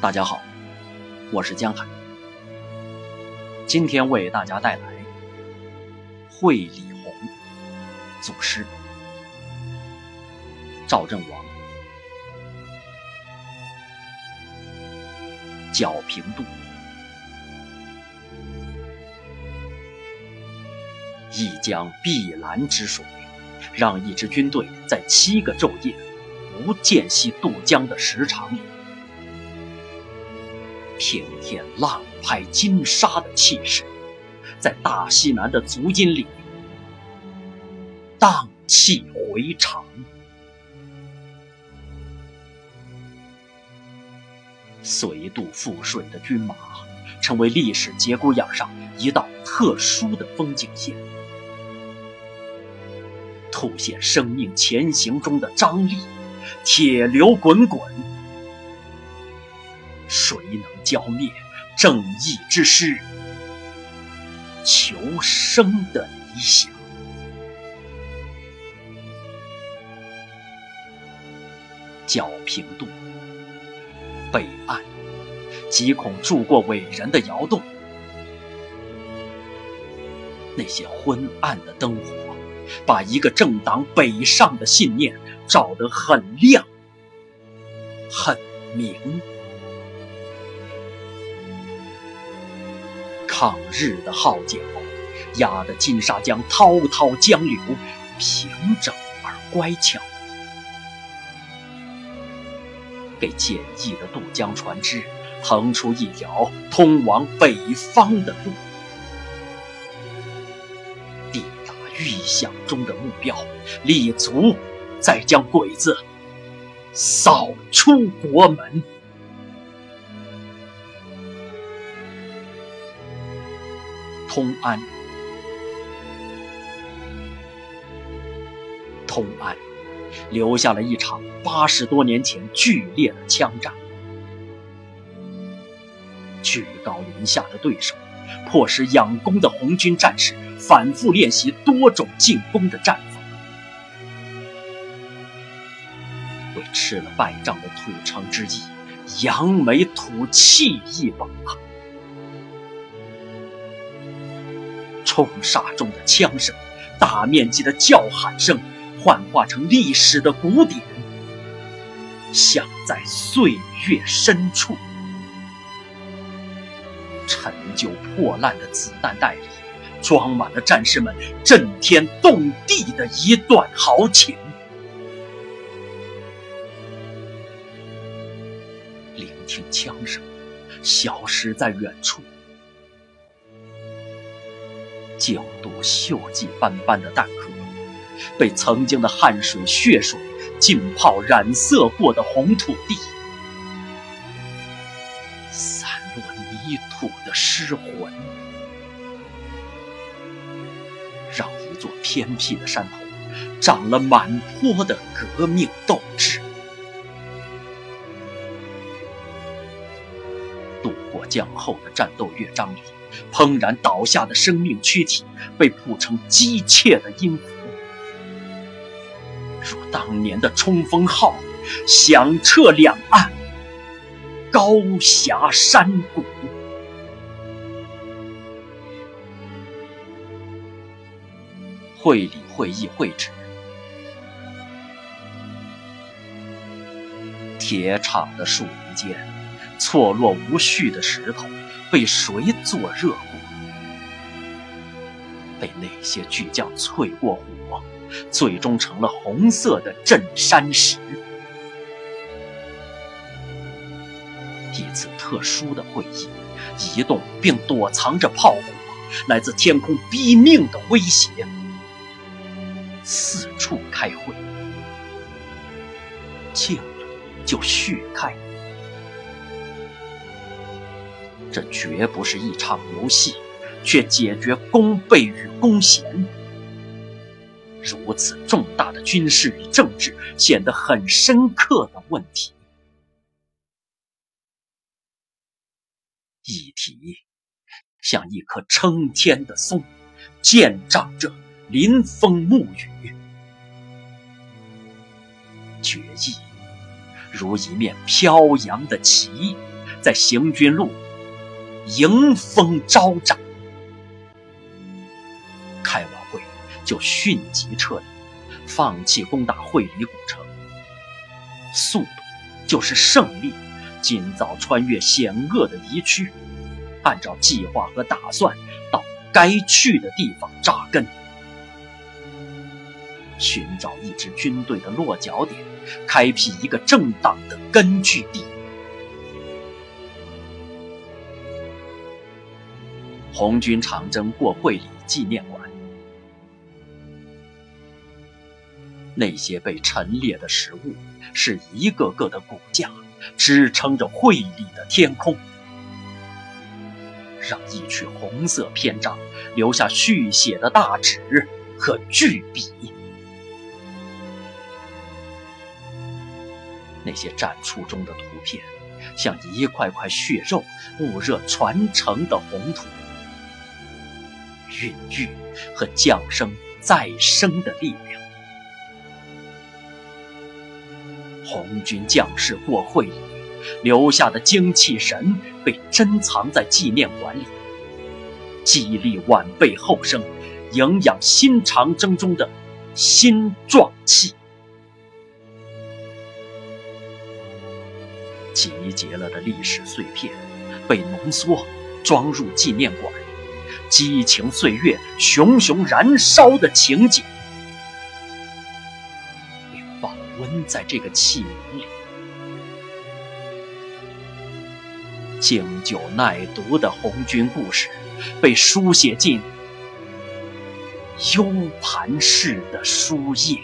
大家好，我是江海，今天为大家带来会李红祖师。赵振王。皎平渡，一江碧蓝之水，让一支军队在七个昼夜无间隙渡江的时长里。平添浪拍金沙的气势，在大西南的足音里荡气回肠。随渡覆水的军马，成为历史节骨眼上一道特殊的风景线，凸显生命前行中的张力。铁流滚滚。谁能浇灭正义之师求生的理想？皎平渡，北岸，极恐住过伟人的窑洞。那些昏暗的灯火，把一个政党北上的信念照得很亮，很明。抗日的号角，压得金沙江滔滔江流平整而乖巧，给简易的渡江船只腾出一条通往北方的路，抵达预想中的目标，立足，再将鬼子扫出国门。通安，通安，留下了一场八十多年前剧烈的枪战。居高临下的对手，迫使养攻的红军战士反复练习多种进攻的战法，为吃了败仗的土城之役扬眉吐气一把。冲杀中的枪声，大面积的叫喊声，幻化成历史的鼓点，响在岁月深处。陈旧破烂的子弹袋里，装满了战士们震天动地的一段豪情。聆听枪声，消失在远处。九度锈迹斑斑的弹壳，被曾经的汗水、血水浸泡染色过的红土地，散落泥土的尸魂，让一座偏僻的山头长了满坡的革命斗志。渡过江后的战斗乐章里。怦然倒下的生命躯体，被谱成机切的音符，如当年的冲锋号，响彻两岸，高峡山谷。会理会议会址，铁厂的树林间，错落无序的石头。被谁做热过？被那些巨匠淬过火，最终成了红色的镇山石。一次特殊的会议，移动并躲藏着炮火，来自天空逼命的威胁，四处开会，静了就续开。这绝不是一场游戏，却解决功倍与功贤。如此重大的军事与政治，显得很深刻的问题。议题像一棵撑天的松，见长着临风沐雨；决议如一面飘扬的旗。在行军路迎风招展。开完会就迅即撤离，放弃攻打会理古城。速度就是胜利，尽早穿越险恶的敌区，按照计划和打算到该去的地方扎根，寻找一支军队的落脚点，开辟一个正当的根据地。红军长征过会理纪念馆。那些被陈列的食物，是一个个的骨架，支撑着会理的天空。让一曲红色篇章留下续写的大纸和巨笔。那些展出中的图片，像一块块血肉捂热传承的红土，孕育和降生再生的力量。红军将士过会留下的精气神被珍藏在纪念馆里，激励晚辈后生，营养新长征中的新壮气。集结了的历史碎片被浓缩，装入纪念馆，激情岁月熊熊燃烧的情景。被保温在这个器皿里，经久耐读的红军故事被书写进 U 盘式的书页。